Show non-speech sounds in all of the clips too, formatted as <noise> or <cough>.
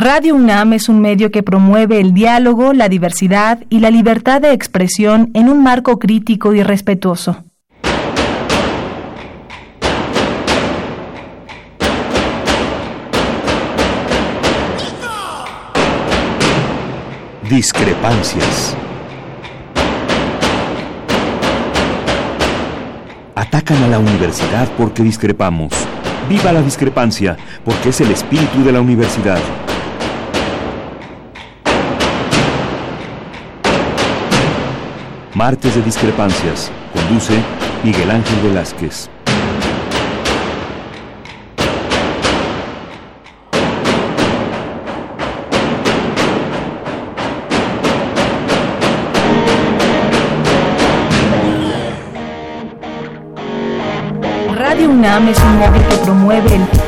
Radio UNAM es un medio que promueve el diálogo, la diversidad y la libertad de expresión en un marco crítico y respetuoso. Discrepancias. Atacan a la universidad porque discrepamos. Viva la discrepancia, porque es el espíritu de la universidad. Martes de Discrepancias. Conduce Miguel Ángel Velázquez. Radio UNAM es un medio que promueve el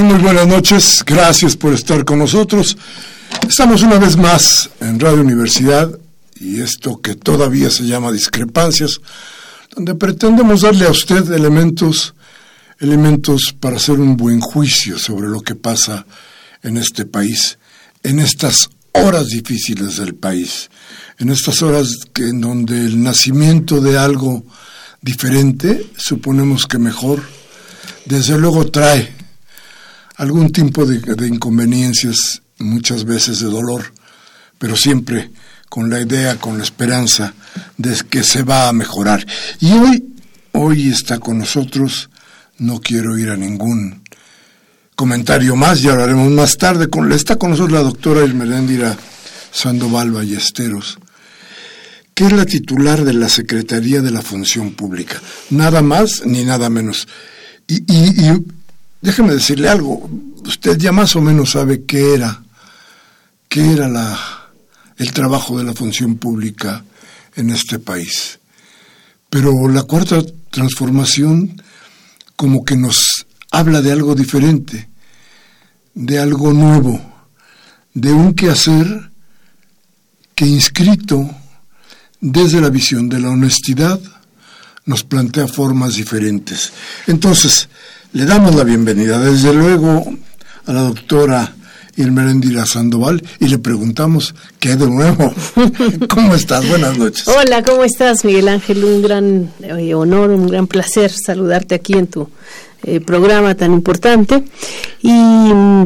Muy buenas noches, gracias por estar con nosotros. Estamos una vez más en Radio Universidad y esto que todavía se llama discrepancias, donde pretendemos darle a usted elementos, elementos para hacer un buen juicio sobre lo que pasa en este país, en estas horas difíciles del país, en estas horas en donde el nacimiento de algo diferente, suponemos que mejor, desde luego trae algún tipo de, inconveniencias, muchas veces de dolor, pero siempre con la idea, con la esperanza de que se va a mejorar. Y hoy, hoy está con nosotros, no quiero ir a ningún comentario más, ya hablaremos más tarde, con, está con nosotros la doctora Elmerendira Sandoval Ballesteros, que es la titular de la Secretaría de la Función Pública, nada más ni nada menos. y Déjeme decirle algo, usted ya más o menos sabe qué era, qué era la, el trabajo de la función pública en este país. Pero la cuarta transformación como que nos habla de algo diferente, de algo nuevo, de un quehacer que inscrito desde la visión de la honestidad nos plantea formas diferentes. Entonces, le damos la bienvenida, desde luego, a la doctora Irmerendira Sandoval y le preguntamos qué de nuevo. <laughs> ¿Cómo estás? Buenas noches. Hola, ¿cómo estás, Miguel Ángel? Un gran eh, honor, un gran placer saludarte aquí en tu eh, programa tan importante y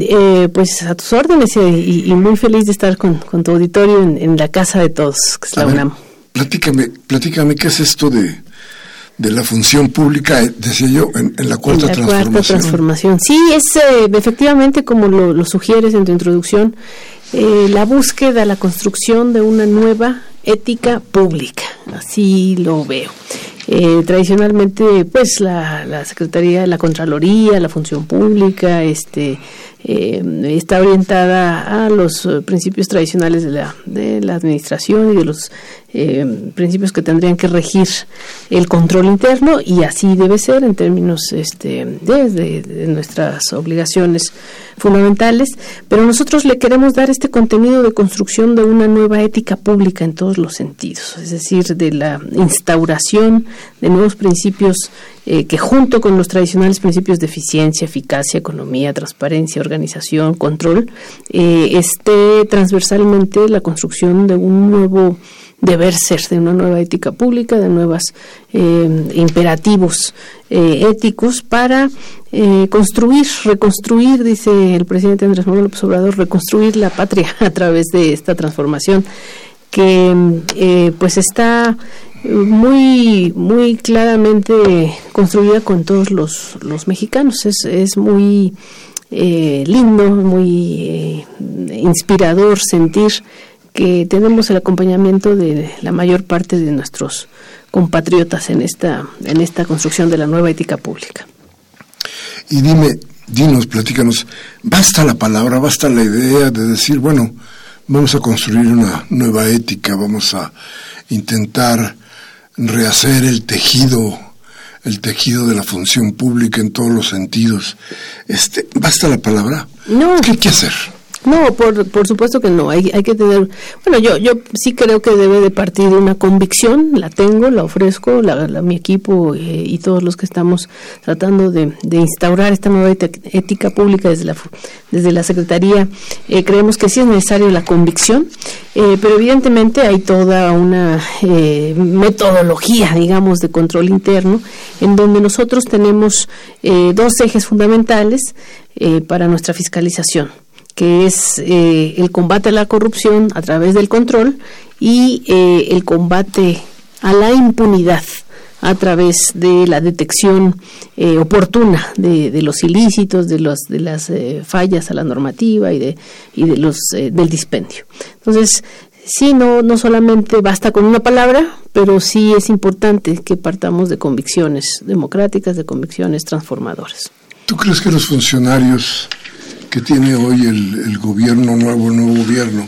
eh, pues a tus órdenes y, muy feliz de estar con, tu auditorio en, la casa de todos, que es la UNAM. Platícame, platícame qué es esto de de la función pública, eh, decía yo, en, la cuarta en la Cuarta transformación. Sí, es eh, efectivamente como lo, sugieres en tu introducción, eh, la búsqueda, la construcción de una nueva ética pública, así lo veo. tradicionalmente, pues la, la Secretaría de la Contraloría, la Función Pública, este, está orientada a los principios tradicionales de la, de la administración y de los eh, principios que tendrían que regir el control interno y así debe ser en términos este, de, nuestras obligaciones fundamentales, pero nosotros le queremos dar este contenido de construcción de una nueva ética pública en todos los sentidos, es decir, de la instauración de nuevos principios eh, que junto con los tradicionales principios de eficiencia, eficacia, economía, transparencia, organización, control, eh, esté transversalmente la construcción de un nuevo deber ser, de una nueva ética pública, de nuevos eh, imperativos éticos para construir, reconstruir, dice el presidente Andrés Manuel López Obrador, reconstruir la patria <laughs> a través de esta transformación que pues está muy muy claramente construida con todos los, los mexicanos. Es, es muy eh, lindo muy eh, inspirador sentir que tenemos el acompañamiento de la mayor parte de nuestros compatriotas en esta en esta construcción de la nueva ética pública. Y dime dinos platícanos basta la palabra basta la idea de decir bueno vamos a construir una nueva ética vamos a intentar rehacer el tejido, el tejido de la función pública en todos los sentidos. Este, ¿Basta la palabra? No. ¿Qué hay que hacer? No, por, por supuesto que no. Hay, hay que tener. Bueno, yo, yo sí creo que debe de partir de una convicción. La tengo, la ofrezco, la, mi equipo eh, y todos los que estamos tratando de, instaurar esta nueva ética pública desde la, desde la Secretaría. Eh, creemos que sí es necesario la convicción, eh, pero evidentemente hay toda una metodología, digamos, de control interno, en donde nosotros tenemos dos ejes fundamentales para nuestra fiscalización que es eh, el combate a la corrupción a través del control y eh, el combate a la impunidad a través de la detección eh, oportuna de, los ilícitos, de, los, de las fallas a la normativa y de, y de los, del dispendio. Entonces, sí, no, no solamente basta con una palabra, pero sí es importante que partamos de convicciones democráticas, de convicciones transformadoras. ¿Tú crees que los funcionarios que tiene hoy el, gobierno nuevo, nuevo gobierno,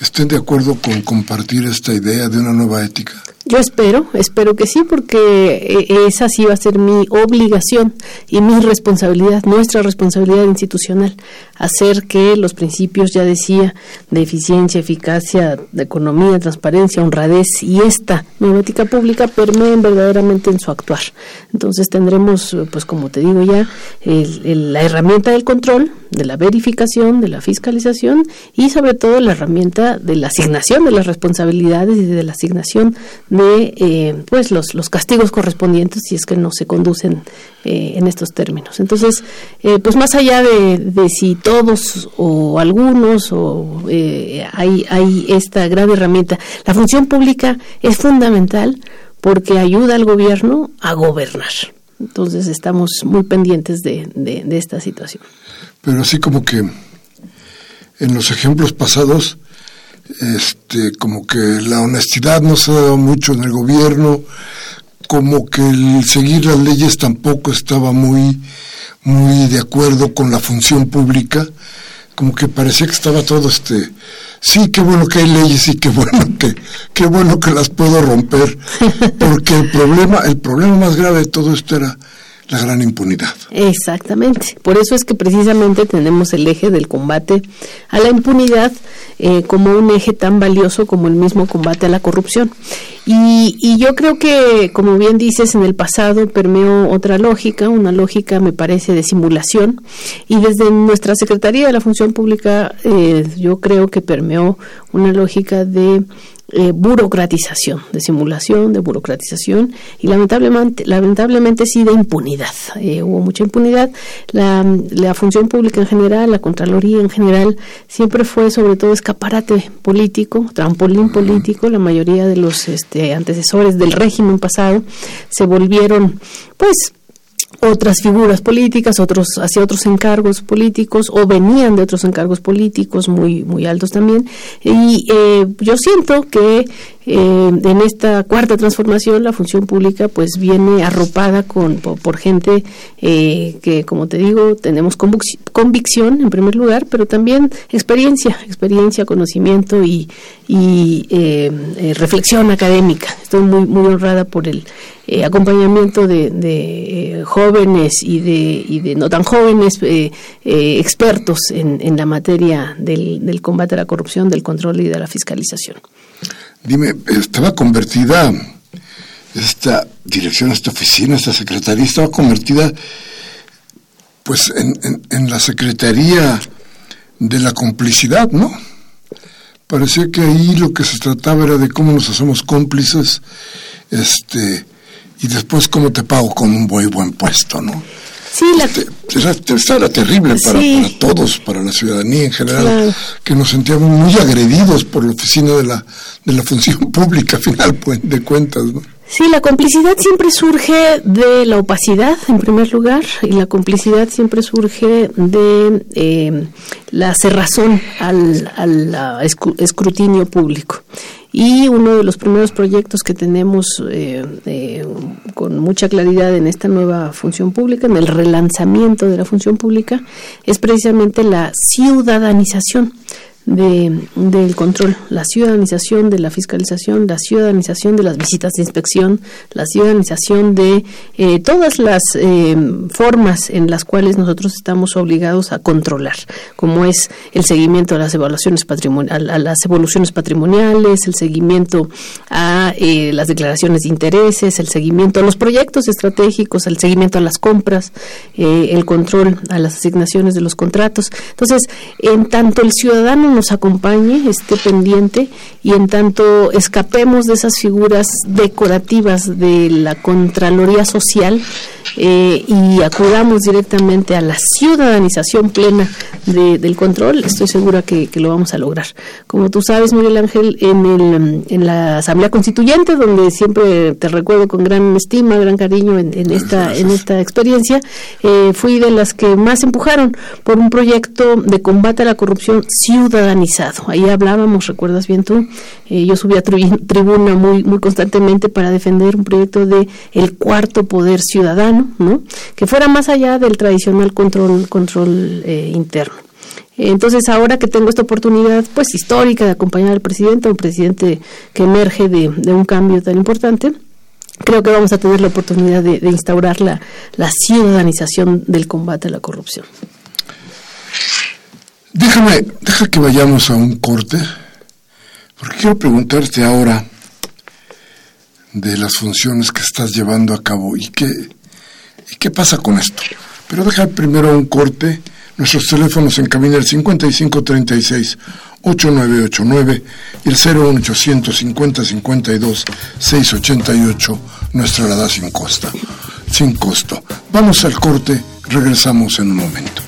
estén de acuerdo con compartir esta idea de una nueva ética? Yo espero, espero que sí, porque eh, esa sí va a ser mi obligación y mi responsabilidad, nuestra responsabilidad institucional, hacer que los principios, ya decía, de eficiencia, eficacia, de economía, transparencia, honradez y esta nueva ética pública permeen verdaderamente en su actuar. Entonces tendremos, pues como te digo ya, la herramienta del control, de la verificación, de la fiscalización y sobre todo la herramienta de la asignación de las responsabilidades y de la asignación de eh, pues los, los castigos correspondientes si es que no se conducen eh, en estos términos. Entonces, eh, pues más allá de, de, si todos o algunos o hay, hay esta gran herramienta, la función pública es fundamental porque ayuda al gobierno a gobernar. Entonces estamos muy pendientes de, de esta situación. Pero así como que en los ejemplos pasados este, como que la honestidad no se ha dado mucho en el gobierno, como que el seguir las leyes tampoco estaba muy, muy de acuerdo con la función pública, como que parecía que estaba todo este, sí, qué bueno que hay leyes y qué <laughs> bueno que, qué bueno que las puedo romper, porque el problema, el problema más grave de todo esto era la gran impunidad. Exactamente. Por eso es que precisamente tenemos el eje del combate a la impunidad eh, como un eje tan valioso como el mismo combate a la corrupción. Y, y, yo creo que, como bien dices, en el pasado permeó otra lógica, una lógica, me parece, de simulación. Y desde nuestra Secretaría de la Función Pública, eh, yo creo que permeó una lógica de eh, burocratización, de simulación, de burocratización y lamentablemente, lamentablemente sí de impunidad. Eh, hubo mucha impunidad. La, la, función pública en general, la Contraloría en general, siempre fue sobre todo escaparate político, trampolín político. La mayoría de los este, antecesores del régimen pasado se volvieron, pues, otras figuras políticas, otros hacia otros encargos políticos o venían de otros encargos políticos muy muy altos también. Y eh, yo siento que eh, en esta cuarta transformación la función pública pues viene arropada con por, gente eh, que como te digo tenemos convicción en primer lugar pero también experiencia experiencia conocimiento y, y reflexión académica estoy muy muy honrada por el acompañamiento de, de jóvenes y de, y de no tan jóvenes eh, eh, expertos en, en, la materia del, del, combate a la corrupción, del control y de la fiscalización. Dime, estaba convertida esta dirección, esta oficina, esta secretaría estaba convertida pues en, en, la secretaría de la complicidad, ¿no? Parecía que ahí lo que se trataba era de cómo nos hacemos cómplices, este, y después cómo te pago con un muy buen puesto, ¿no? Sí, la... Era, era terrible para, todos, para la ciudadanía en general, que nos sentíamos muy agredidos por la oficina de la, de la función <laughs> pública, al final pues, de cuentas. ¿no? Sí, la complicidad siempre surge de la opacidad, en primer lugar, y la complicidad siempre surge de eh, la cerrazón al, escrutinio público. Y uno de los primeros proyectos que tenemos eh, eh, con mucha claridad en esta nueva función pública, en el relanzamiento de la función pública, es precisamente la ciudadanización de, del control, la ciudadanización de la fiscalización, la ciudadanización de las visitas de inspección, la ciudadanización de eh, todas las eh, formas en las cuales nosotros estamos obligados a controlar, como es el seguimiento a las evaluaciones patrimoniales, a las evoluciones patrimoniales, el seguimiento a eh, las declaraciones de intereses, el seguimiento a los proyectos estratégicos, el seguimiento a las compras, el control a las asignaciones de los contratos. Entonces, en tanto el ciudadano nos acompañe, esté pendiente y en tanto escapemos de esas figuras decorativas de la Contraloría Social eh, y acudamos directamente a la ciudadanización plena del control, estoy segura que, lo vamos a lograr. Como tú sabes, Miguel Ángel, en, el, en la Asamblea Constituyente, donde siempre te recuerdo con gran estima, gran cariño en, esta, en esta experiencia, eh, fui de las que más empujaron por un proyecto de combate a la corrupción ciudadanizado. Ahí hablábamos, recuerdas bien tú, eh, yo subí a tribuna muy, muy constantemente para defender un proyecto de el cuarto poder ciudadano, ¿no? que fuera más allá del tradicional control, control eh, interno. Entonces, ahora que tengo esta oportunidad, pues histórica, de acompañar al presidente, un presidente que emerge de, un cambio tan importante, creo que vamos a tener la oportunidad de, instaurar la, la, ciudadanización del combate a la corrupción. Déjame, deja que vayamos a un corte, porque quiero preguntarte ahora de las funciones que estás llevando a cabo y qué, y qué pasa con esto. Pero deja primero un corte Nuestros teléfonos en cabina el 5536 8989 y el 01850 52 688, nuestra alada sin costa, sin costo. Vamos al corte, regresamos en un momento.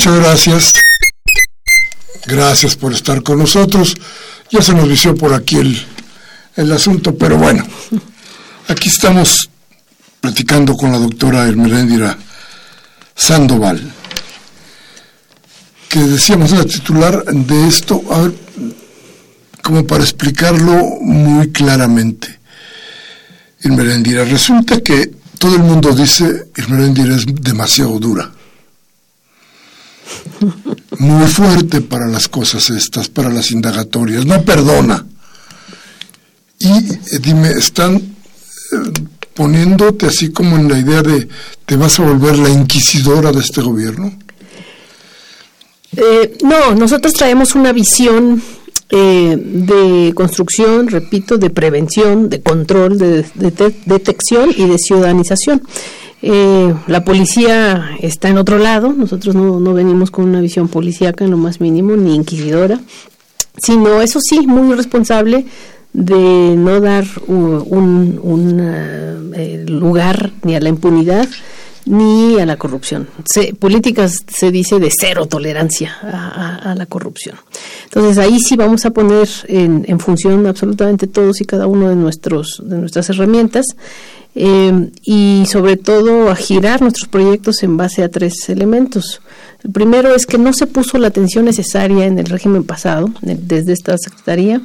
Muchas gracias. Gracias por estar con nosotros. Ya se nos vició por aquí el, el asunto, pero bueno, aquí estamos platicando con la doctora Hermeréndira Sandoval, que decíamos la titular de esto, como para explicarlo muy claramente. Hermeréndira, resulta que todo el mundo dice Hermeréndira es demasiado dura muy fuerte para las cosas estas, para las indagatorias, no perdona. Y eh, dime, ¿están eh, poniéndote así como en la idea de te vas a volver la inquisidora de este gobierno? Eh, no, nosotros traemos una visión de construcción, repito, de prevención, de control, de, detección y de ciudadanización. La policía está en otro lado, nosotros no, no venimos con una visión policíaca en lo más mínimo, ni inquisidora, sino, eso sí, muy responsable de no dar un, eh, lugar ni a la impunidad ni a la corrupción. políticas se dice de cero tolerancia a, la corrupción. Entonces ahí sí vamos a poner en, en, función absolutamente todos y cada uno de nuestros de nuestras herramientas eh, y sobre todo a girar nuestros proyectos en base a tres elementos. El primero es que no se puso la atención necesaria en el régimen pasado, desde esta Secretaría,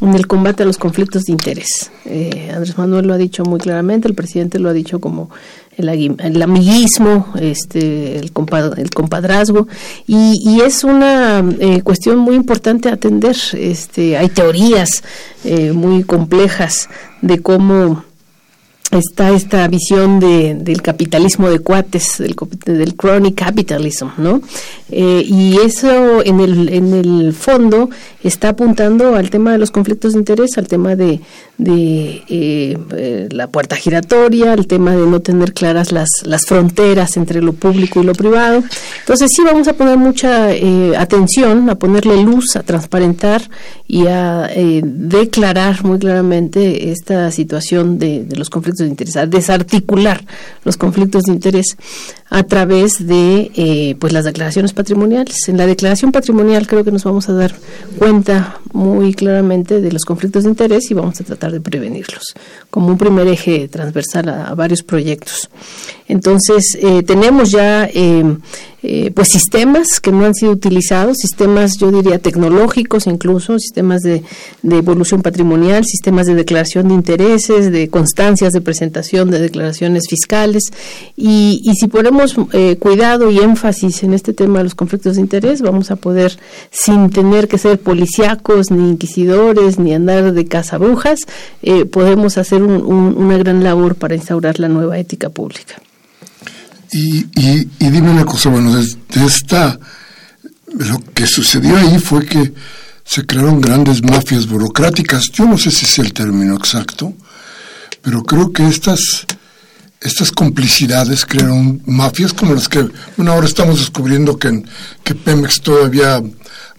en el combate a los conflictos de interés. Eh, Andrés Manuel lo ha dicho muy claramente, el presidente lo ha dicho como el, amiguismo, este, el, el compadrazgo, y, es una eh, cuestión muy importante atender. Este, hay teorías eh, muy complejas de cómo está esta visión de, del capitalismo de cuates, del, del crony capitalism, ¿no? Eh, y eso en el, en el fondo está apuntando al tema de los conflictos de interés, al tema de, de eh, eh, la puerta giratoria, al tema de no tener claras las, las fronteras entre lo público y lo privado. Entonces sí vamos a poner mucha atención, a ponerle luz, a transparentar y a declarar muy claramente esta situación de, de los conflictos de interés, a desarticular los conflictos de interés a través de eh, pues las declaraciones patrimoniales. En la declaración patrimonial creo que nos vamos a dar cuenta muy claramente de los conflictos de interés y vamos a tratar de prevenirlos como un primer eje transversal a, varios proyectos. Entonces eh, tenemos ya eh, eh, pues sistemas que no han sido utilizados, sistemas yo diría tecnológicos incluso, sistemas de, evolución patrimonial, sistemas de declaración de intereses, de constancias de presentación de declaraciones fiscales y, y si ponemos eh, cuidado y énfasis en este tema de los conflictos de interés, vamos a poder sin tener que ser policíacos ni inquisidores ni andar de cazabrujas, eh, podemos hacer una gran labor para instaurar la nueva ética pública. Y, y, dime una cosa, bueno, de, esta, lo que sucedió ahí fue que se crearon grandes mafias burocráticas. Yo no sé si es el término exacto, pero creo que estas, estas complicidades crearon mafias como las que, bueno, ahora estamos descubriendo que, que Pemex todavía,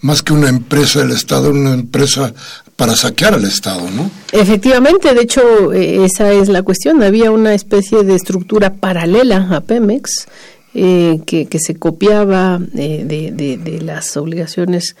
más que una empresa del Estado, una empresa para saquear al Estado, ¿no? Efectivamente, de hecho, eh, esa es la cuestión. Había una especie de estructura paralela a Pemex eh, que, se copiaba eh, de, las obligaciones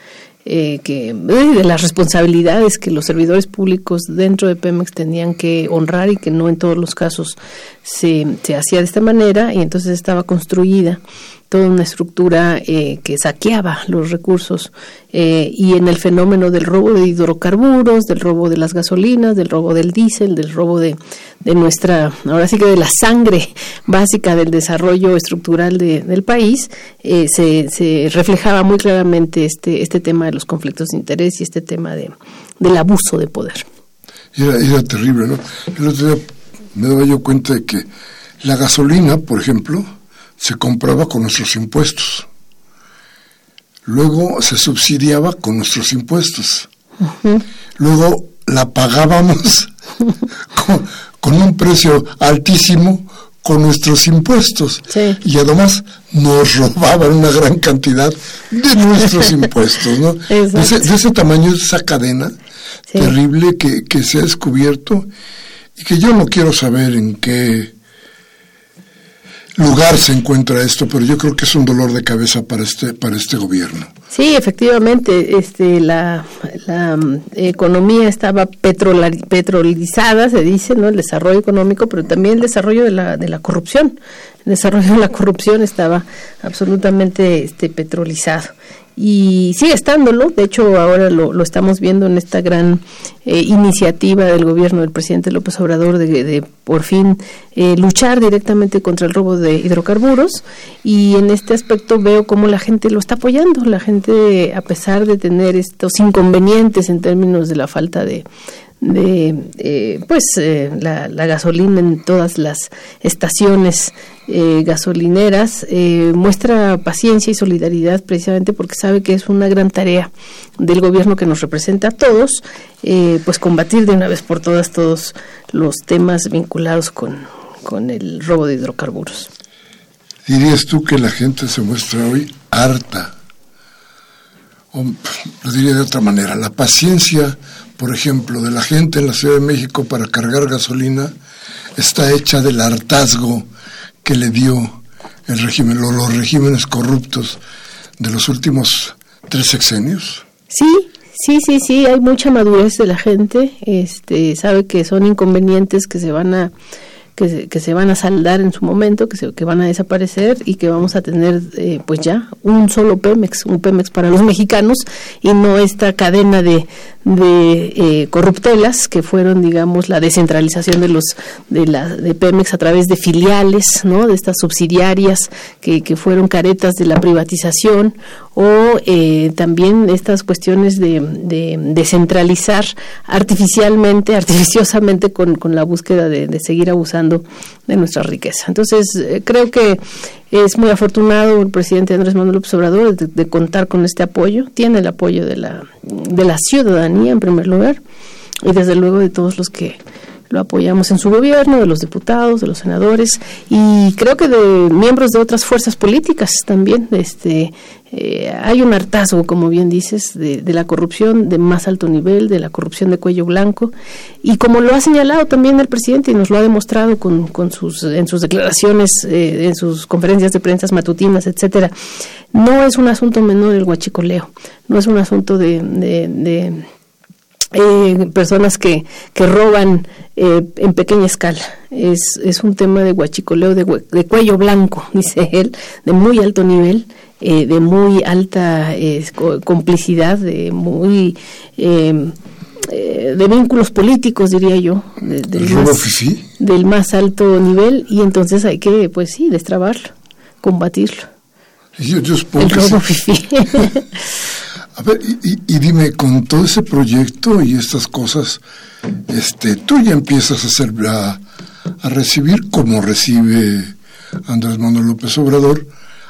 eh, que de las responsabilidades que los servidores públicos dentro de Pemex tenían que honrar y que no en todos los casos se, se hacía de esta manera y entonces estaba construida toda una estructura eh, que saqueaba los recursos eh, y en el fenómeno del robo de hidrocarburos, del robo de las gasolinas, del robo del diésel, del robo de, de nuestra, ahora sí que de la sangre <laughs> básica del desarrollo estructural de, del país, eh, se, se, reflejaba muy claramente este, este tema de los conflictos de interés y este tema de, del abuso de poder. Era, era terrible, ¿no? El otro día me daba yo cuenta de que la gasolina, por ejemplo, se compraba con nuestros impuestos. Luego se subsidiaba con nuestros impuestos. Luego la pagábamos <laughs> con, un precio altísimo con nuestros impuestos. Y además nos robaban una gran cantidad de nuestros <laughs> impuestos. ¿no? De ese, tamaño, esa cadena terrible que, que se ha descubierto y que yo no quiero saber en qué lugar se encuentra esto, pero yo creo que es un dolor de cabeza para este para este gobierno. Sí, efectivamente, este la, mm, economía estaba petrolizada, se dice, ¿no? El desarrollo económico, pero también el desarrollo de la de la corrupción. El desarrollo de la corrupción estaba absolutamente este petrolizado y sigue estándolo. De hecho, ahora lo, lo estamos viendo en esta gran eh, iniciativa del gobierno del presidente López Obrador de, de por fin eh, luchar directamente contra el robo de hidrocarburos. Y en este aspecto veo cómo la gente lo está apoyando. La gente, a pesar de tener estos inconvenientes en términos de la falta de, eh, pues eh, la, gasolina en todas las estaciones eh, gasolineras muestra paciencia y solidaridad precisamente porque sabe que es una gran tarea del gobierno que nos representa a todos pues combatir de una vez por todas todos los temas vinculados con, con el robo de hidrocarburos. Dirías tú que la gente se muestra hoy harta lo diría de otra manera la paciencia por ejemplo, de la gente en la Ciudad de México para cargar gasolina está hecha del hartazgo que le dio el régimen, los regímenes corruptos de los últimos tres sexenios? Sí, sí, sí, sí, hay mucha madurez de la gente, este, sabe que son inconvenientes que se van a que, que se van a saldar en su momento, que, se, que van a desaparecer y que vamos a tener eh, pues ya un solo Pemex, un Pemex para los mexicanos y no esta cadena de, de eh, corruptelas que fueron digamos la descentralización de los de la de Pemex a través de filiales, ¿no? de estas subsidiarias que, que fueron caretas de la privatización o eh, también estas cuestiones de, de, descentralizar artificialmente, artificiosamente con, con la búsqueda de, de seguir abusando de nuestra riqueza. Entonces, eh, creo que es muy afortunado el presidente Andrés Manuel López Obrador de, contar con este apoyo. Tiene el apoyo de la, de la ciudadanía, en primer lugar, y desde luego de todos los que lo apoyamos en su gobierno, de los diputados, de los senadores y creo que de miembros de otras fuerzas políticas también. Este, eh, hay un hartazgo, como bien dices, de, la corrupción de más alto nivel, de la corrupción de cuello blanco y como lo ha señalado también el presidente y nos lo ha demostrado con, con sus, en sus declaraciones, eh, en sus conferencias de prensa matutinas, etcétera, no es un asunto menor el huachicoleo, no es un asunto de eh, personas que, que roban eh, en pequeña escala. Es, es un tema de guachicoleo de, de cuello blanco, <laughs> dice él, de muy alto nivel, eh, de muy alta complicidad, de muy... Em, de vínculos políticos, diría yo, del, más, del más alto nivel, y entonces hay que, pues sí, destrabarlo, combatirlo. Yo, el robo <laughs> A ver, y, dime, con todo ese proyecto y estas cosas, este, tú ya empiezas a hacer a, recibir como recibe Andrés Manuel López Obrador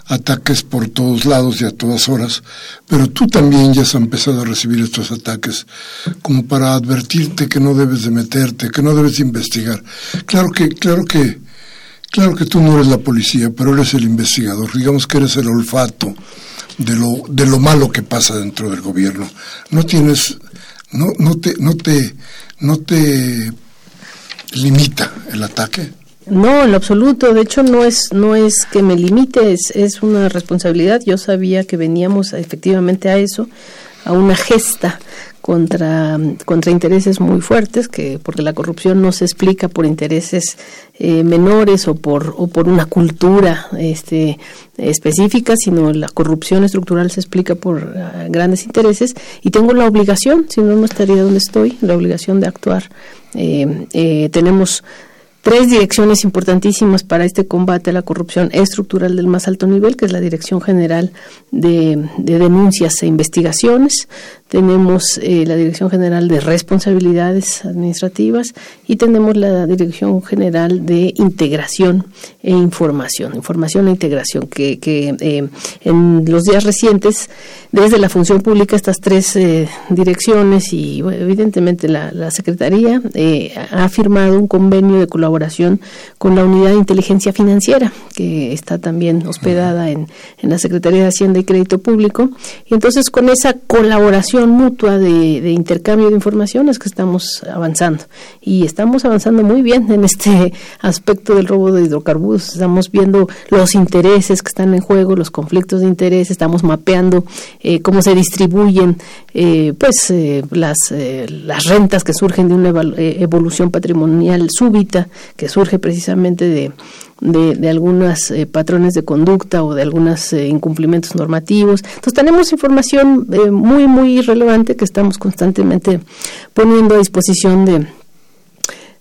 ataques por todos lados y a todas horas, pero tú también ya has empezado a recibir estos ataques como para advertirte que no debes de meterte, que no debes de investigar. Claro que, claro que, claro que tú no eres la policía, pero eres el investigador, digamos que eres el olfato de lo, de lo malo que pasa dentro del gobierno. No tienes, no, no te, no te, no te limita el ataque. No, en absoluto. De hecho, no es, no es que me limite, es, es una responsabilidad. Yo sabía que veníamos efectivamente a eso, a una gesta contra, contra intereses muy fuertes, que porque la corrupción no se explica por intereses eh, menores o por, o por una cultura este, específica, sino la corrupción estructural se explica por ah, grandes intereses y tengo la obligación, si no, no estaría donde estoy, la obligación de actuar. Eh, eh, tenemos tres direcciones importantísimas para este combate a la corrupción estructural del más alto nivel, que es la Dirección General de, de Denuncias e Investigaciones, tenemos eh, la Dirección General de Responsabilidades Administrativas y tenemos la Dirección General de Integración e Información, Información e Integración, que, que eh, en los días recientes, desde la función pública, estas tres eh, direcciones y evidentemente la, la Secretaría ha firmado un convenio de colaboración con la Unidad de Inteligencia Financiera, que está también hospedada en, en la Secretaría de Hacienda y Crédito Público. Y entonces, con esa colaboración, mutua de, intercambio de informaciones que estamos avanzando. Y estamos avanzando muy bien en este aspecto del robo de hidrocarburos. Estamos viendo los intereses que están en juego, los conflictos de interés, estamos mapeando eh, cómo se distribuyen eh, pues eh, las, las rentas que surgen de una evolución patrimonial súbita, que surge precisamente de de, algunos eh, patrones de conducta o de algunos eh, incumplimientos normativos. Entonces tenemos información eh, muy, muy relevante que estamos constantemente poniendo a disposición de,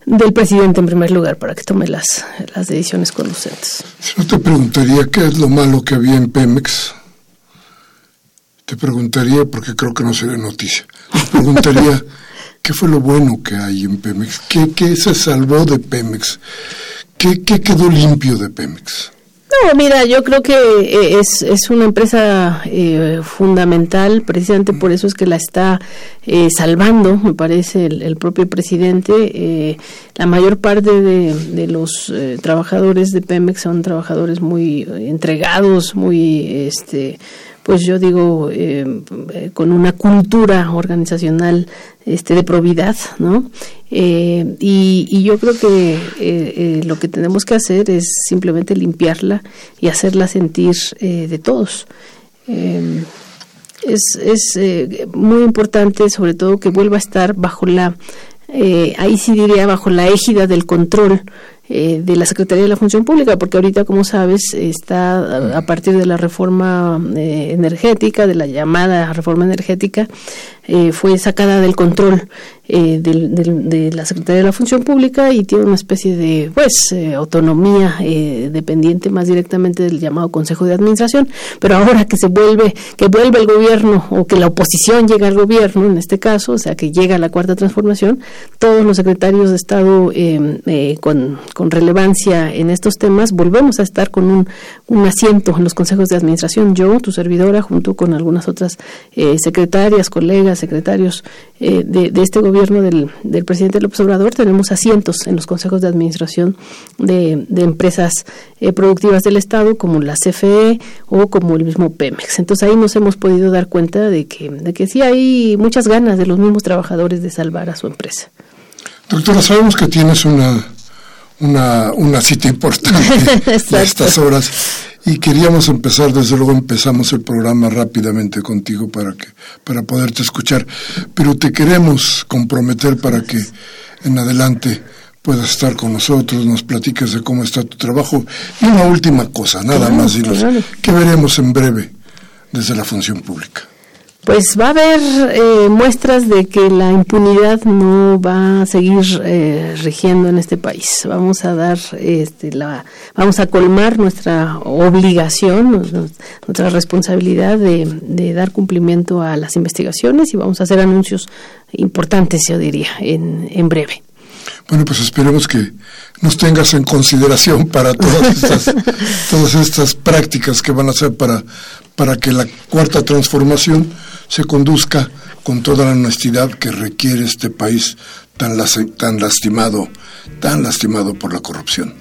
del presidente en primer lugar para que tome las, las decisiones conducentes. Te preguntaría qué es lo malo que había en Pemex, te preguntaría, porque creo que no sería noticia, te preguntaría <laughs> ¿Qué fue lo bueno que hay en Pemex? ¿Qué, qué se salvó de Pemex? ¿Qué, ¿Qué, quedó limpio de Pemex? No, mira, yo creo que eh, es, es una empresa eh, fundamental, precisamente por eso es que la está eh, salvando, me parece, el, propio presidente. la mayor parte de, de los trabajadores de Pemex son trabajadores muy entregados, muy este pues yo digo, eh, con una cultura organizacional este, de probidad, ¿no? Eh, y, yo creo que eh, lo que tenemos que hacer es simplemente limpiarla y hacerla sentir de todos. es es muy importante, sobre todo, que vuelva a estar bajo la, ahí sí diría, bajo la égida del control eh, de la Secretaría de la Función Pública, porque ahorita, como sabes, está a partir de la reforma eh, energética, de la llamada reforma energética, eh, fue sacada del control eh, de la Secretaría de la Función Pública y tiene una especie de pues eh, autonomía dependiente más directamente del llamado Consejo de Administración. Pero ahora que se vuelve, que vuelve el gobierno o que la oposición llega al gobierno, en este caso, o sea que llega la cuarta transformación, todos los secretarios de Estado con, con, relevancia en estos temas volvemos a estar con un, un asiento en los consejos de administración. Yo, tu servidora, junto con algunas otras secretarias, colegas, secretarios eh, de, este gobierno del, del, presidente López Obrador, tenemos asientos en los consejos de administración de, empresas eh, productivas del Estado, como la CFE o como el mismo Pemex. Entonces ahí nos hemos podido dar cuenta de que, de que sí hay muchas ganas de los mismos trabajadores de salvar a su empresa. Doctora, sabemos que tienes una, una, una cita importante <laughs> a estas horas y queríamos empezar, desde luego empezamos el programa rápidamente contigo para que para poderte escuchar, pero te queremos comprometer para que en adelante puedas estar con nosotros, nos platiques de cómo está tu trabajo. Y una última cosa, nada más, y que veremos en breve desde la función pública pues va a haber eh, muestras de que la impunidad no va a seguir eh, rigiendo en este país. Vamos a dar, este, la, vamos a colmar nuestra obligación, nuestra responsabilidad de, de, dar cumplimiento a las investigaciones y vamos a hacer anuncios importantes, yo diría, en, en breve. Bueno, pues esperemos que nos tengas en consideración para todas <laughs> estas, todas estas prácticas que van a hacer para, para que la cuarta transformación se conduzca con toda la honestidad que requiere este país tan, tan lastimado, tan lastimado por la corrupción.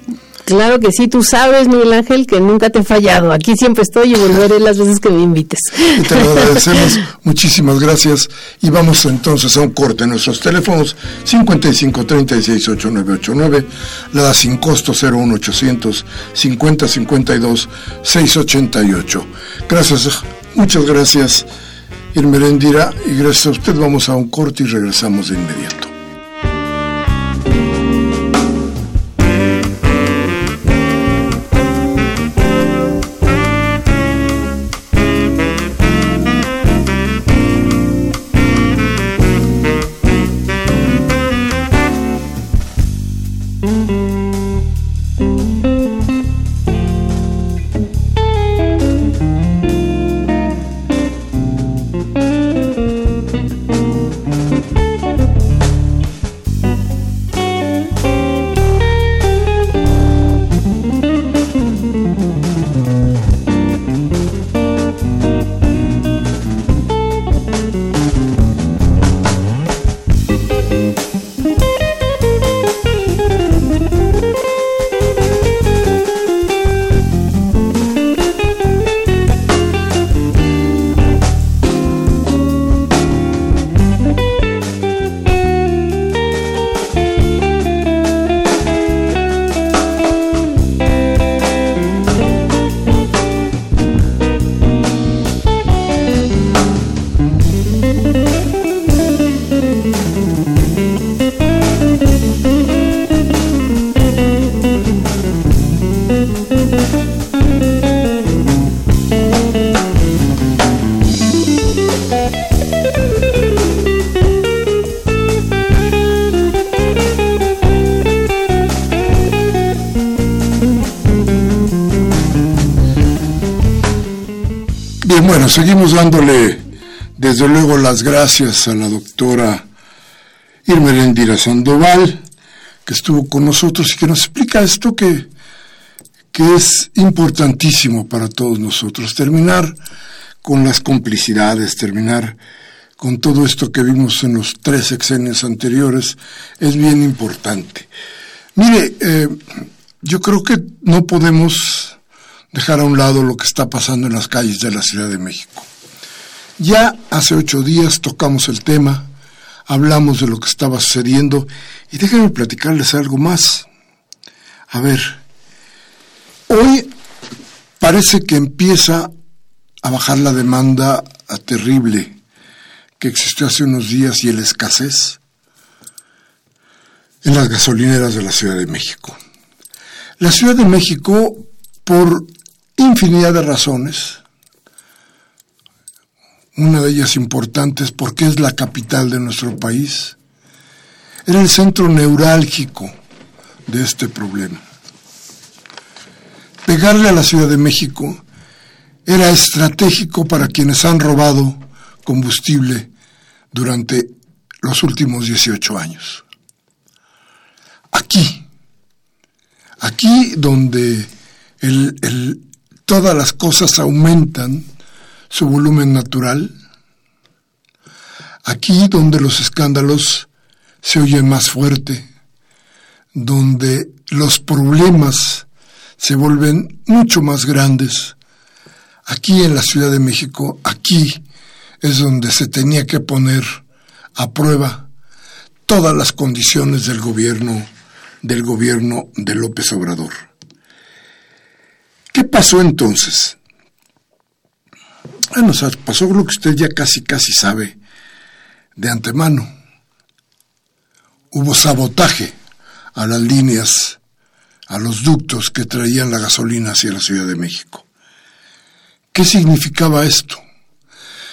Claro que sí, tú sabes, Miguel Ángel, que nunca te he fallado. Aquí siempre estoy y volveré las veces que me invites. Y te lo <laughs> agradecemos. Muchísimas gracias. Y vamos entonces a un corte. en Nuestros teléfonos 55 36 8989, la sin costo 01800 50 52 688. Gracias, muchas gracias. Irmerendira, y gracias a usted vamos a un corte y regresamos de inmediato. Seguimos dándole desde luego las gracias a la doctora Irmerendira Sandoval, que estuvo con nosotros y que nos explica esto que, que es importantísimo para todos nosotros, terminar con las complicidades, terminar con todo esto que vimos en los tres sexenios anteriores, es bien importante. Mire, eh, yo creo que no podemos dejar a un lado lo que está pasando en las calles de la Ciudad de México. Ya hace ocho días tocamos el tema, hablamos de lo que estaba sucediendo y déjenme platicarles algo más. A ver, hoy parece que empieza a bajar la demanda terrible que existió hace unos días y el escasez en las gasolineras de la Ciudad de México. La Ciudad de México, por infinidad de razones, una de ellas importante es porque es la capital de nuestro país, era el centro neurálgico de este problema. Pegarle a la Ciudad de México era estratégico para quienes han robado combustible durante los últimos 18 años. Aquí, aquí donde todas las cosas aumentan su volumen natural, aquí donde los escándalos se oyen más fuerte, donde los problemas se vuelven mucho más grandes, aquí en la Ciudad de México, aquí es donde se tenía que poner a prueba todas las condiciones del gobierno del gobierno de López Obrador. ¿Qué pasó entonces? Bueno, pasó lo que usted ya casi casi sabe de antemano. Hubo sabotaje a las líneas, a los ductos que traían la gasolina hacia la Ciudad de México. ¿Qué significaba esto?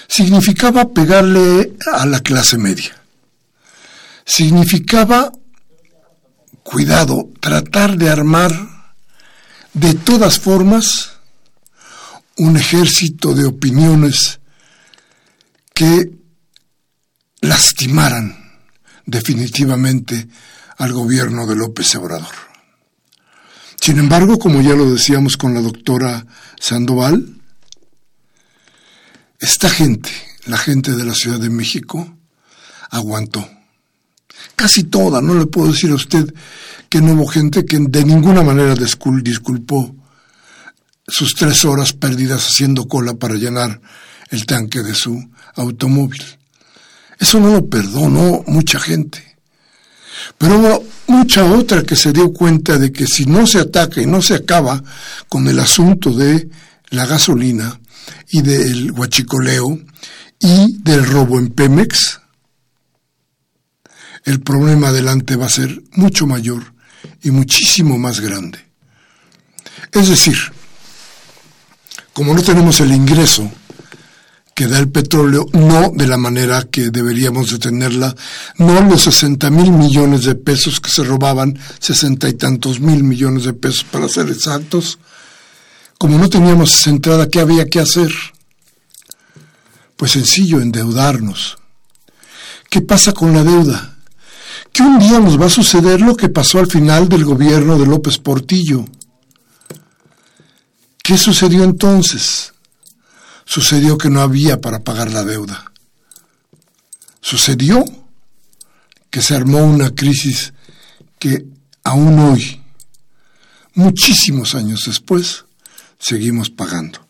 significaba pegarle a la clase media. Significaba, cuidado, tratar de armar de todas formas un ejército de opiniones que lastimaran definitivamente al gobierno de López Obrador. Sin embargo, como ya lo decíamos con la doctora Sandoval, esta gente, la gente de la Ciudad de México, aguantó. Casi toda, no le puedo decir a usted que no hubo gente que de ninguna manera disculpó sus tres horas perdidas haciendo cola para llenar el tanque de su automóvil. Eso no lo perdonó mucha gente. Pero hubo mucha otra que se dio cuenta de que si no se ataca y no se acaba con el asunto de la gasolina, y del huachicoleo y del robo en Pemex, el problema adelante va a ser mucho mayor y muchísimo más grande. Es decir, como no tenemos el ingreso que da el petróleo, no de la manera que deberíamos de tenerla, no los 60 mil millones de pesos que se robaban, sesenta y tantos mil millones de pesos para ser exactos, como no teníamos esa entrada, ¿qué había que hacer? Pues sencillo, endeudarnos. ¿Qué pasa con la deuda? Que un día nos va a suceder lo que pasó al final del gobierno de López Portillo. ¿Qué sucedió entonces? Sucedió que no había para pagar la deuda. Sucedió que se armó una crisis que aún hoy, muchísimos años después, seguimos pagando.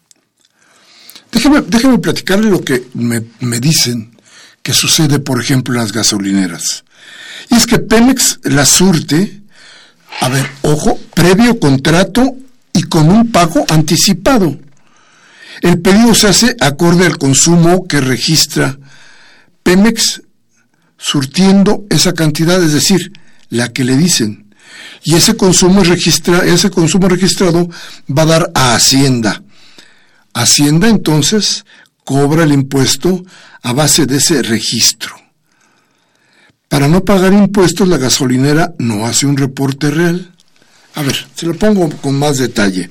Déjeme, déjeme platicarle lo que me, me dicen que sucede, por ejemplo, en las gasolineras. Y es que Pemex la surte, a ver, ojo, previo contrato y con un pago anticipado. El pedido se hace acorde al consumo que registra Pemex surtiendo esa cantidad, es decir, la que le dicen y ese consumo, registra, ese consumo registrado va a dar a Hacienda. Hacienda entonces cobra el impuesto a base de ese registro. Para no pagar impuestos, la gasolinera no hace un reporte real. A ver, se lo pongo con más detalle.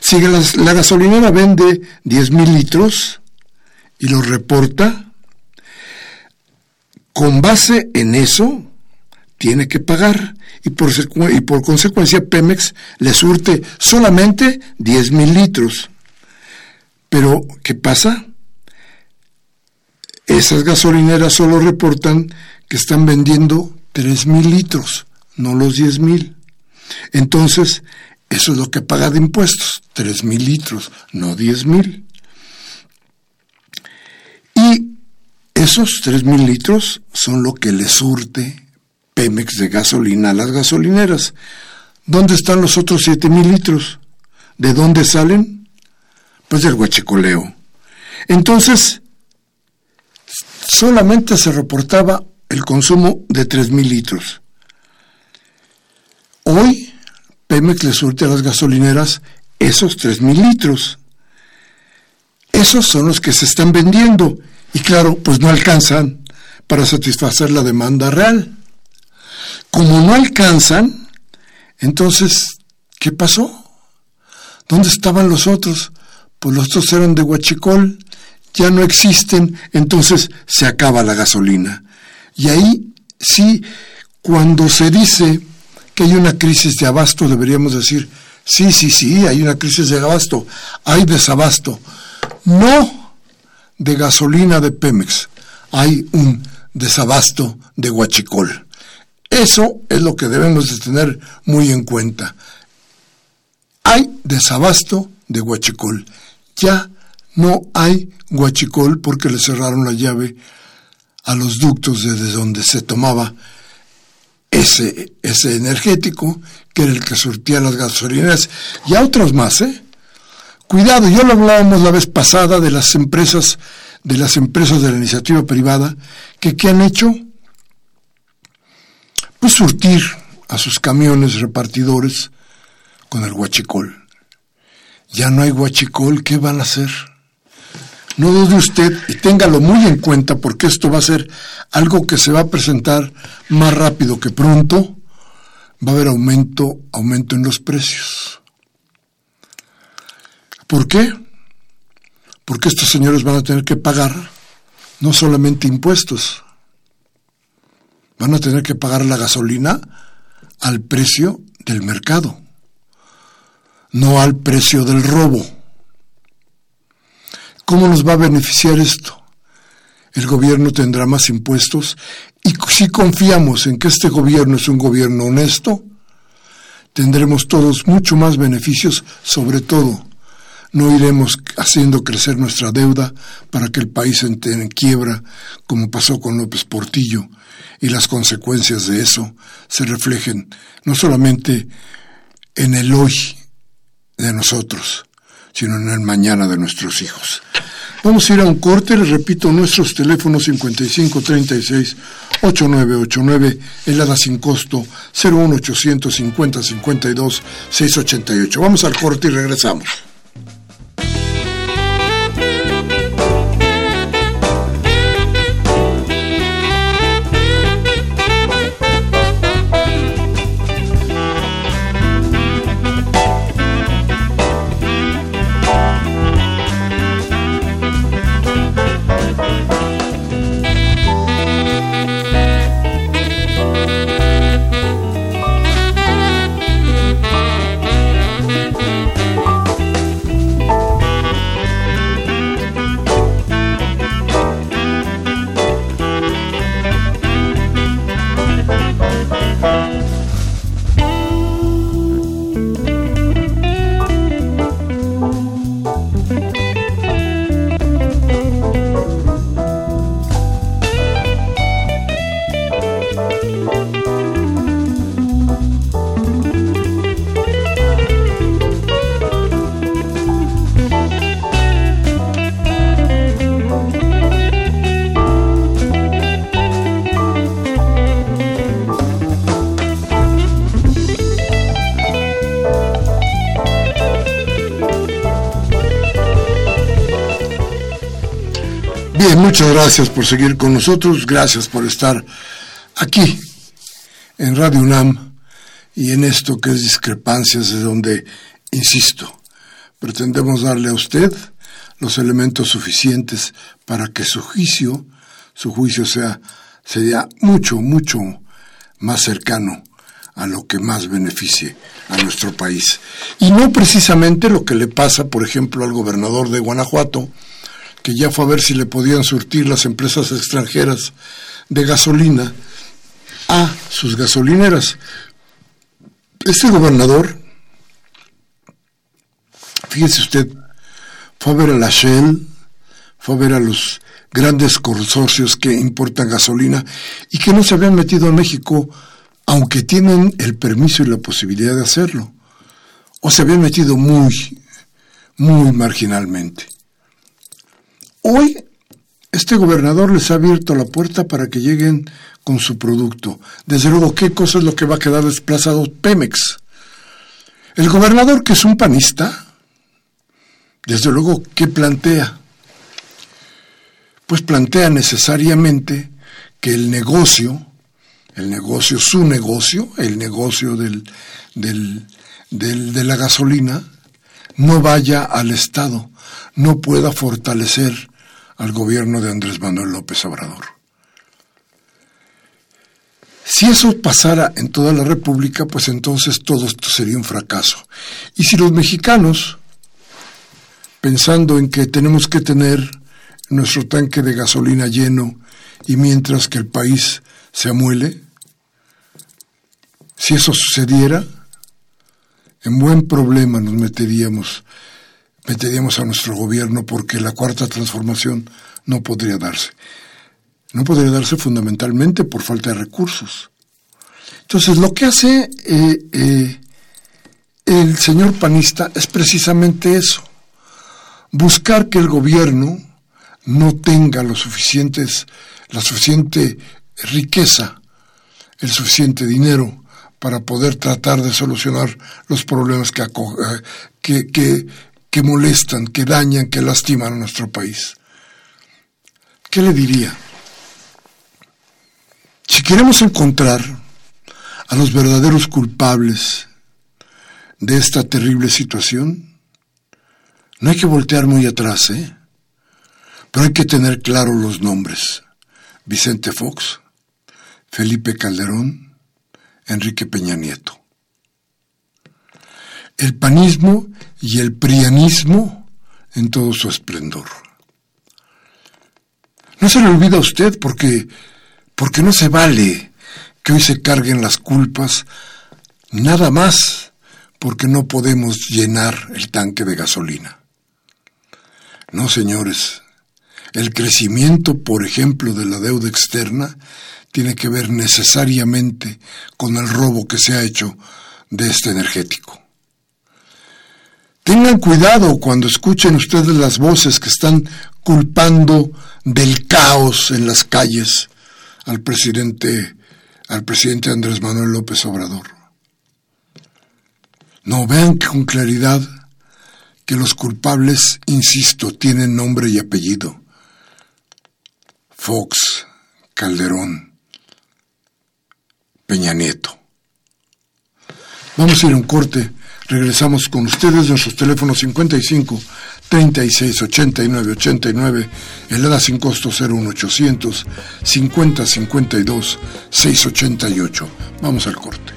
Si la, gasolinera vende 10 mil litros y lo reporta, con base en eso, tiene que pagar y por, y por consecuencia Pemex le surte solamente 10 mil litros. Pero, ¿qué pasa? Esas gasolineras solo reportan están vendiendo 3 mil litros, no los 10 mil. Entonces, eso es lo que paga de impuestos, 3 mil litros, no 10 mil. Y esos 3 mil litros son lo que le surte Pemex de gasolina a las gasolineras. ¿Dónde están los otros 7 mil litros? ¿De dónde salen? Pues del huachicoleo. Entonces, solamente se reportaba el consumo de 3 mil litros. Hoy, Pemex le surte a las gasolineras esos 3 mil litros. Esos son los que se están vendiendo y claro, pues no alcanzan para satisfacer la demanda real. Como no alcanzan, entonces, ¿qué pasó? ¿Dónde estaban los otros? Pues los otros eran de Huachicol, ya no existen, entonces se acaba la gasolina. Y ahí sí, cuando se dice que hay una crisis de abasto, deberíamos decir, sí, sí, sí, hay una crisis de abasto, hay desabasto. No de gasolina de Pemex, hay un desabasto de Huachicol. Eso es lo que debemos de tener muy en cuenta. Hay desabasto de Huachicol. Ya no hay Huachicol porque le cerraron la llave a los ductos desde donde se tomaba ese, ese energético, que era el que surtía las gasolineras, y a otros más, ¿eh? Cuidado, ya lo hablábamos la vez pasada de las empresas, de las empresas de la iniciativa privada, que ¿qué han hecho? pues surtir a sus camiones repartidores con el huachicol. Ya no hay huachicol, ¿qué van a hacer? No dude usted y téngalo muy en cuenta porque esto va a ser algo que se va a presentar más rápido que pronto. Va a haber aumento, aumento en los precios. ¿Por qué? Porque estos señores van a tener que pagar no solamente impuestos, van a tener que pagar la gasolina al precio del mercado, no al precio del robo. ¿Cómo nos va a beneficiar esto? El gobierno tendrá más impuestos y si confiamos en que este gobierno es un gobierno honesto, tendremos todos mucho más beneficios, sobre todo no iremos haciendo crecer nuestra deuda para que el país entre en quiebra, como pasó con López Portillo, y las consecuencias de eso se reflejen no solamente en el hoy de nosotros, sino en el mañana de nuestros hijos. Vamos a ir a un corte, les repito, nuestros teléfonos 5536 8989, helada sin costo 01850 52 688. Vamos al corte y regresamos. Gracias por seguir con nosotros, gracias por estar aquí en Radio UNAM y en esto que es discrepancias de donde, insisto, pretendemos darle a usted los elementos suficientes para que su juicio, su juicio sea, sea mucho, mucho más cercano a lo que más beneficie a nuestro país. Y no precisamente lo que le pasa, por ejemplo, al gobernador de Guanajuato, que ya fue a ver si le podían surtir las empresas extranjeras de gasolina a sus gasolineras. Este gobernador, fíjese usted, fue a ver a la Shell, fue a ver a los grandes consorcios que importan gasolina y que no se habían metido a México aunque tienen el permiso y la posibilidad de hacerlo, o se habían metido muy, muy marginalmente. Hoy, este gobernador les ha abierto la puerta para que lleguen con su producto. Desde luego, ¿qué cosa es lo que va a quedar desplazado Pemex? El gobernador, que es un panista, desde luego, ¿qué plantea? Pues plantea necesariamente que el negocio, el negocio, su negocio, el negocio del, del, de la gasolina, no vaya al Estado, no pueda fortalecer al gobierno de Andrés Manuel López Obrador. Si eso pasara en toda la República, pues entonces todo esto sería un fracaso. Y si los mexicanos, pensando en que tenemos que tener nuestro tanque de gasolina lleno y mientras que el país se amuele, si eso sucediera, en buen problema nos meteríamos, meteríamos a nuestro gobierno porque la cuarta transformación no podría darse. No podría darse fundamentalmente por falta de recursos. Entonces, lo que hace eh, eh, el señor panista es precisamente eso, buscar que el gobierno no tenga los suficientes, la suficiente riqueza, el suficiente dinero para poder tratar de solucionar los problemas que, que, que, que molestan, que dañan, que lastiman a nuestro país. ¿Qué le diría? Si queremos encontrar a los verdaderos culpables de esta terrible situación, no hay que voltear muy atrás, ¿eh? Pero hay que tener claros los nombres. Vicente Fox, Felipe Calderón, Enrique Peña Nieto. El panismo y el prianismo en todo su esplendor. No se le olvida a usted porque, porque no se vale que hoy se carguen las culpas nada más porque no podemos llenar el tanque de gasolina. No, señores, el crecimiento, por ejemplo, de la deuda externa tiene que ver necesariamente con el robo que se ha hecho de este energético. Tengan cuidado cuando escuchen ustedes las voces que están culpando del caos en las calles al presidente al presidente Andrés Manuel López Obrador. No vean con claridad que los culpables, insisto, tienen nombre y apellido. Fox, Calderón, Peña Nieto. Vamos a ir a un corte. Regresamos con ustedes nuestros teléfonos 55 36 89 89, el ADA sin costo 01800 50 52 688. Vamos al corte.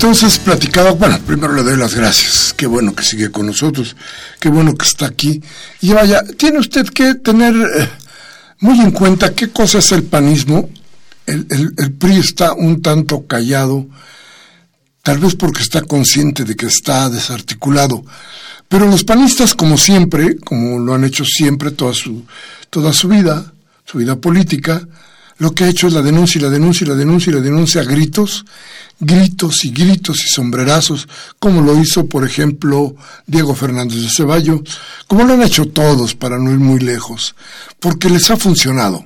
Entonces platicaba, bueno, primero le doy las gracias, qué bueno que sigue con nosotros, qué bueno que está aquí. Y vaya, tiene usted que tener eh, muy en cuenta qué cosa es el panismo. El, el PRI está un tanto callado, tal vez porque está consciente de que está desarticulado. Pero los panistas, como siempre, como lo han hecho siempre toda su, toda su vida, su vida política, lo que ha hecho es la denuncia y la denuncia y la denuncia y la denuncia a gritos, gritos y gritos y sombrerazos, como lo hizo, por ejemplo, Diego Fernández de Ceballo, como lo han hecho todos para no ir muy lejos, porque les ha funcionado.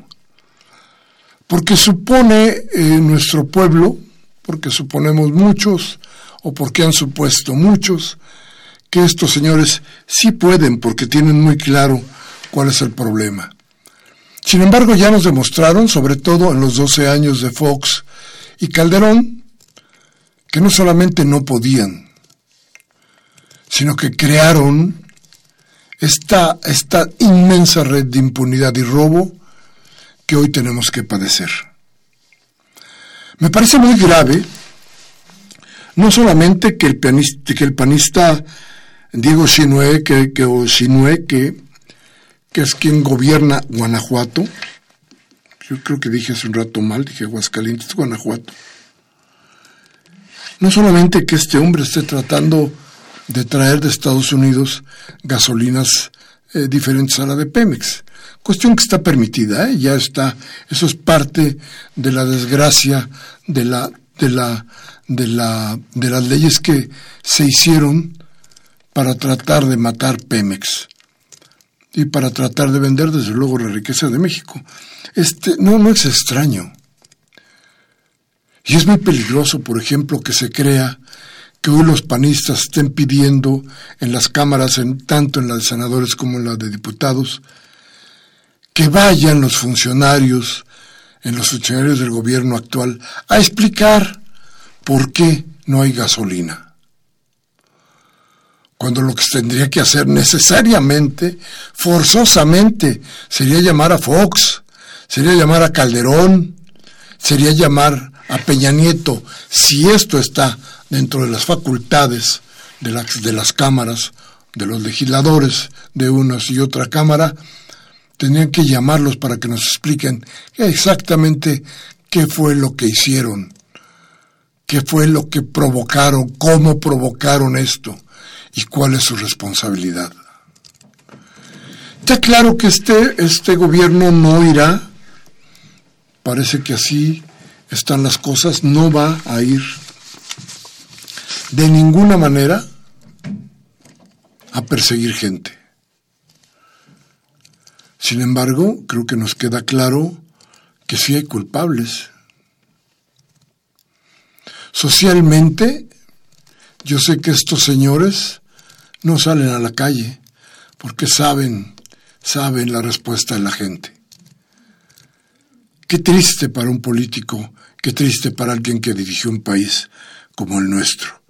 Porque supone eh, nuestro pueblo, porque suponemos muchos, o porque han supuesto muchos, que estos señores sí pueden, porque tienen muy claro cuál es el problema. Sin embargo, ya nos demostraron, sobre todo en los 12 años de Fox y Calderón, que no solamente no podían, sino que crearon esta, esta inmensa red de impunidad y robo que hoy tenemos que padecer. Me parece muy grave no solamente que el, pianista, panista Diego Sinue, que, que, que que es quien gobierna Guanajuato. Yo creo que dije hace un rato mal, dije Aguascalientes, Guanajuato. No solamente que este hombre esté tratando de traer de Estados Unidos gasolinas eh, diferentes a la de Pemex, cuestión que está permitida, ¿eh? ya está, eso es parte de la desgracia de la, de la, de la, de las leyes que se hicieron para tratar de matar Pemex y para tratar de vender desde luego la riqueza de México. Este, no, no es extraño. Y es muy peligroso, por ejemplo, que se crea que hoy los panistas estén pidiendo en las cámaras, en, tanto en las de senadores como en las de diputados, que vayan los funcionarios, en los funcionarios del gobierno actual, a explicar por qué no hay gasolina cuando lo que tendría que hacer necesariamente, forzosamente, sería llamar a Fox, sería llamar a Calderón, sería llamar a Peña Nieto, si esto está dentro de las facultades de las, de las cámaras, de los legisladores de una y otra cámara, tendrían que llamarlos para que nos expliquen exactamente qué fue lo que hicieron, qué fue lo que provocaron, cómo provocaron esto y cuál es su responsabilidad. Está claro que este, este gobierno no irá, parece que así están las cosas, no va a ir de ninguna manera a perseguir gente. Sin embargo, creo que nos queda claro que sí hay culpables. Socialmente, yo sé que estos señores no salen a la calle porque saben, saben la respuesta de la gente. Qué triste para un político, qué triste para alguien que dirigió un país como el nuestro.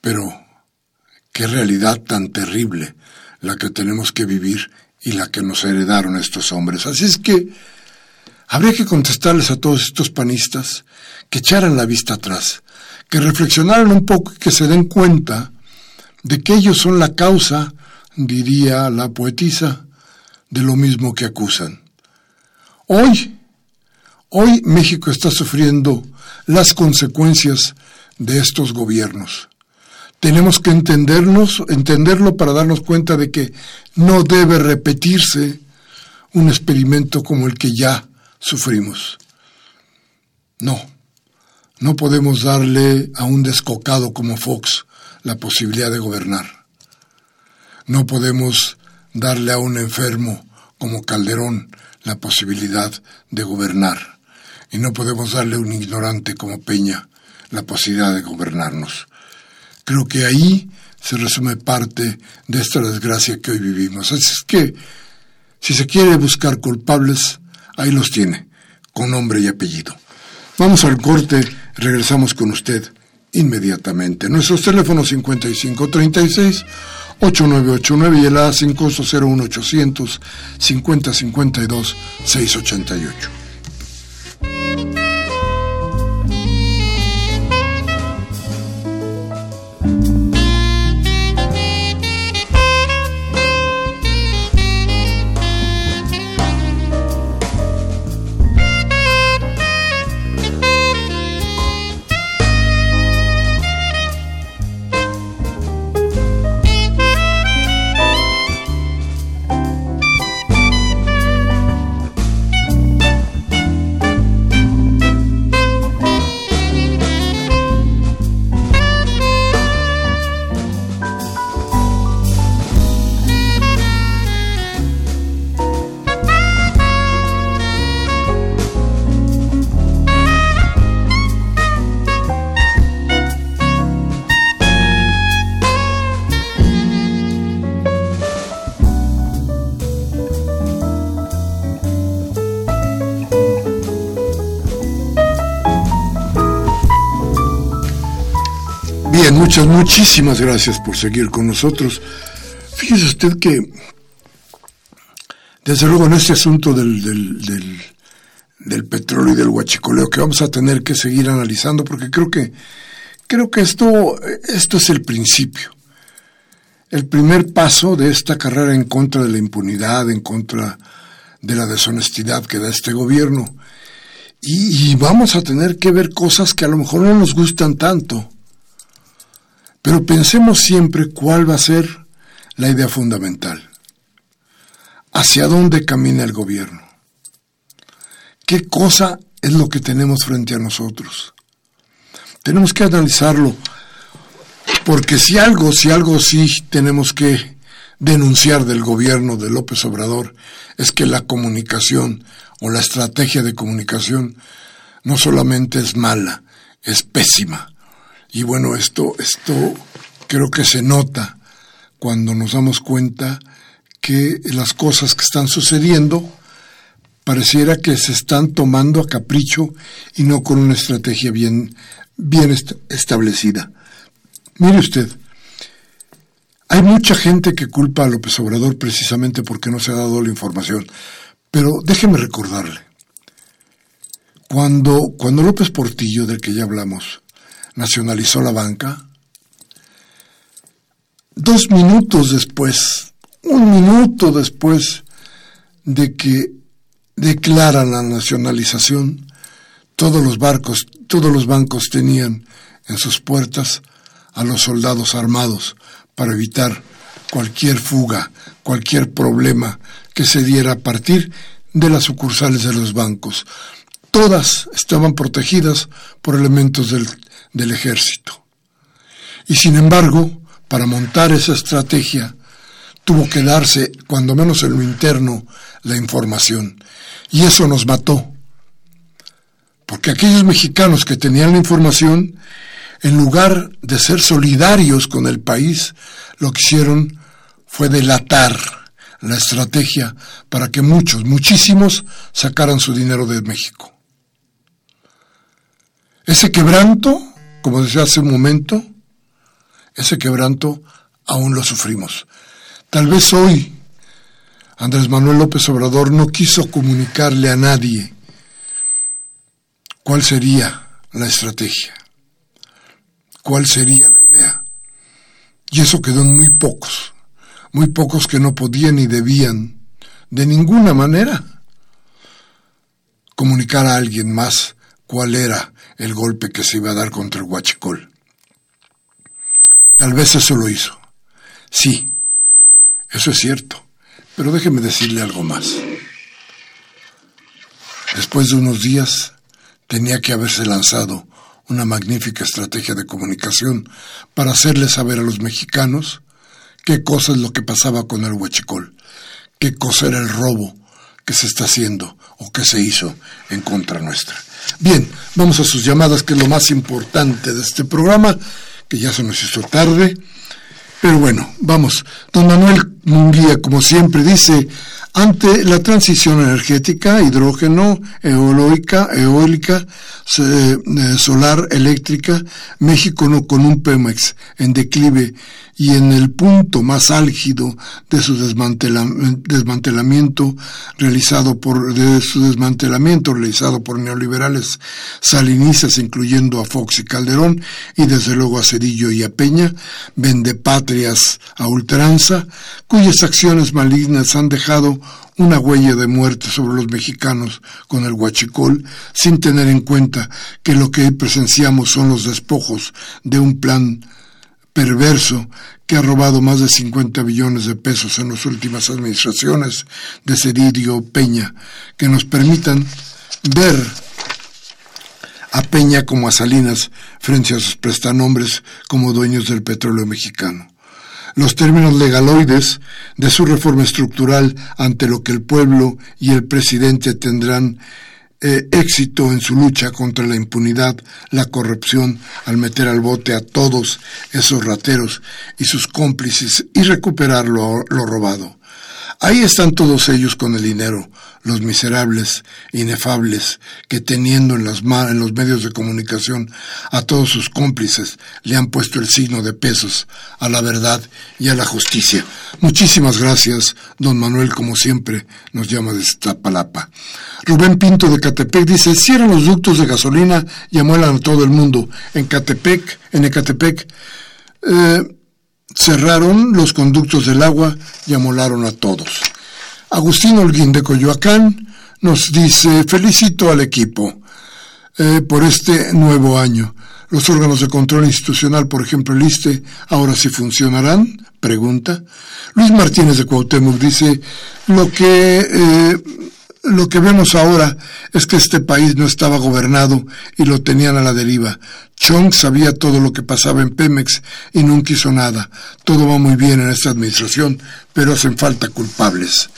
Pero qué realidad tan terrible la que tenemos que vivir y la que nos heredaron estos hombres. Así es que habría que contestarles a todos estos panistas que echaran la vista atrás, que reflexionaran un poco y que se den cuenta de que ellos son la causa, diría la poetisa, de lo mismo que acusan. Hoy, hoy México está sufriendo las consecuencias de estos gobiernos. Tenemos que entendernos, entenderlo para darnos cuenta de que no debe repetirse un experimento como el que ya sufrimos. No, no podemos darle a un descocado como Fox la posibilidad de gobernar. No podemos darle a un enfermo como Calderón la posibilidad de gobernar. Y no podemos darle a un ignorante como Peña la posibilidad de gobernarnos. Creo que ahí se resume parte de esta desgracia que hoy vivimos. Así es que, si se quiere buscar culpables, ahí los tiene, con nombre y apellido. Vamos al corte, regresamos con usted inmediatamente. Nuestros teléfonos 5536 8989 y el A sin costo 01800 5052 688. Muchas, muchísimas gracias por seguir con nosotros. Fíjese usted que, desde luego, en este asunto del, del, del, petróleo y del huachicoleo, que vamos a tener que seguir analizando, porque creo que, creo que esto, esto es el principio. El primer paso de esta carrera en contra de la impunidad, en contra de la deshonestidad que da este gobierno. y vamos a tener que ver cosas que a lo mejor no nos gustan tanto pero pensemos siempre cuál va a ser la idea fundamental. ¿Hacia dónde camina el gobierno? ¿Qué cosa es lo que tenemos frente a nosotros? Tenemos que analizarlo, porque si algo, si algo sí tenemos que denunciar del gobierno de López Obrador, es que la comunicación o la estrategia de comunicación no solamente es mala, es pésima. Y bueno, esto, esto creo que se nota cuando nos damos cuenta que las cosas que están sucediendo pareciera que se están tomando a capricho y no con una estrategia bien, bien establecida. Mire usted, hay mucha gente que culpa a López Obrador precisamente porque no se ha dado la información, pero déjeme recordarle, cuando, cuando López Portillo, del que ya hablamos, nacionalizó la banca. Dos minutos después, un minuto después de que declaran la nacionalización, todos los barcos, todos los bancos tenían en sus puertas a los soldados armados para evitar cualquier fuga, cualquier problema que se diera a partir de las sucursales de los bancos. Todas estaban protegidas por elementos del del ejército. Y sin embargo, para montar esa estrategia, tuvo que darse, cuando menos en lo interno, la información. Y eso nos mató. Porque aquellos mexicanos que tenían la información, en lugar de ser solidarios con el país, lo que hicieron fue delatar la estrategia para que muchos, muchísimos, sacaran su dinero de México. Ese quebranto como decía hace un momento, ese quebranto aún lo sufrimos. Tal vez hoy Andrés Manuel López Obrador no quiso comunicarle a nadie cuál sería la estrategia, cuál sería la idea. Y eso quedó en muy pocos, muy pocos que no podían ni debían de ninguna manera comunicar a alguien más cuál era el golpe que se iba a dar contra el Huachicol. Tal vez eso lo hizo. Sí, eso es cierto. Pero déjeme decirle algo más. Después de unos días tenía que haberse lanzado una magnífica estrategia de comunicación para hacerle saber a los mexicanos qué cosa es lo que pasaba con el huachicol, qué cosa era el robo que se está haciendo o que se hizo en contra nuestra. Bien, vamos a sus llamadas, que es lo más importante de este programa, que ya se nos hizo tarde. Pero bueno, vamos. Don Manuel Munguía, como siempre, dice, ante la transición energética, hidrógeno, eólica, eólica, eh, solar, eléctrica, México no con un Pemex en declive y en el punto más álgido de su desmantelamiento realizado por de su desmantelamiento realizado por neoliberales salinistas incluyendo a Fox y Calderón y desde luego a Cedillo y a Peña, vende patrias a ultranza, cuyas acciones malignas han dejado una huella de muerte sobre los mexicanos con el huachicol, sin tener en cuenta que lo que presenciamos son los despojos de un plan perverso que ha robado más de 50 billones de pesos en las últimas administraciones de Cedirio Peña, que nos permitan ver a Peña como a Salinas frente a sus prestanombres como dueños del petróleo mexicano. Los términos legaloides de su reforma estructural ante lo que el pueblo y el presidente tendrán eh, éxito en su lucha contra la impunidad, la corrupción, al meter al bote a todos esos rateros y sus cómplices y recuperar lo, lo robado. Ahí están todos ellos con el dinero, los miserables, inefables, que teniendo en, las en los medios de comunicación a todos sus cómplices, le han puesto el signo de pesos a la verdad y a la justicia. Muchísimas gracias, don Manuel, como siempre, nos llama de palapa. Rubén Pinto de Catepec dice, cierran los ductos de gasolina y amuelan a todo el mundo. En Catepec, en Ecatepec, eh, cerraron los conductos del agua y amolaron a todos. Agustín Holguín de Coyoacán nos dice, felicito al equipo eh, por este nuevo año. Los órganos de control institucional, por ejemplo el ISTE, ahora sí funcionarán, pregunta. Luis Martínez de Cuauhtémoc dice, lo que eh, lo que vemos ahora es que este país no estaba gobernado y lo tenían a la deriva. Chong sabía todo lo que pasaba en Pemex y nunca hizo nada. Todo va muy bien en esta administración, pero hacen falta culpables.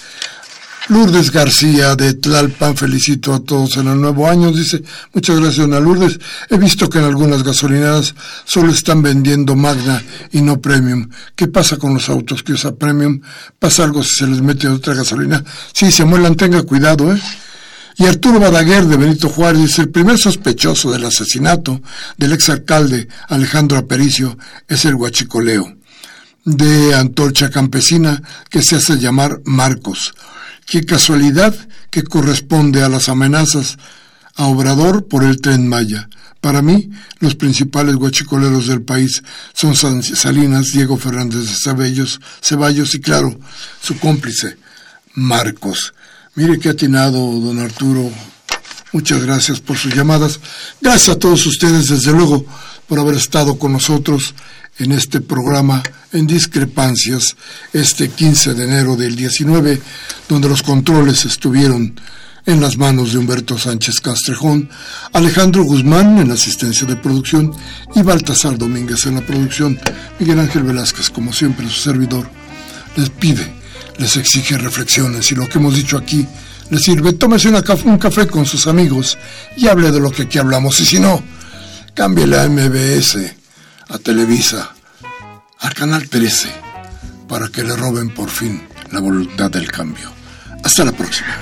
Lourdes García de Tlalpan, felicito a todos en el nuevo año. Dice, muchas gracias, Ana Lourdes. He visto que en algunas gasolineras solo están vendiendo Magna y no Premium. ¿Qué pasa con los autos que usa Premium? ¿Pasa algo si se les mete otra gasolina? Sí, se muelan, tenga cuidado, ¿eh? Y Arturo Badaguer de Benito Juárez dice, el primer sospechoso del asesinato del exalcalde Alejandro Apericio es el huachicoleo de Antorcha Campesina que se hace llamar Marcos Qué casualidad que corresponde a las amenazas a Obrador por el tren Maya. Para mí, los principales guachicoleros del país son Salinas, Diego Fernández de Ceballos, Ceballos y, claro, su cómplice, Marcos. Mire qué atinado, don Arturo. Muchas gracias por sus llamadas. Gracias a todos ustedes, desde luego, por haber estado con nosotros en este programa en discrepancias este 15 de enero del 19, donde los controles estuvieron en las manos de Humberto Sánchez Castrejón, Alejandro Guzmán en asistencia de producción y Baltasar Domínguez en la producción. Miguel Ángel Velázquez, como siempre, su servidor, les pide, les exige reflexiones y lo que hemos dicho aquí les sirve. Tómese un café con sus amigos y hable de lo que aquí hablamos. Y si no, cambie la MBS a Televisa al Canal 13 para que le roben por fin la voluntad del cambio. Hasta la próxima.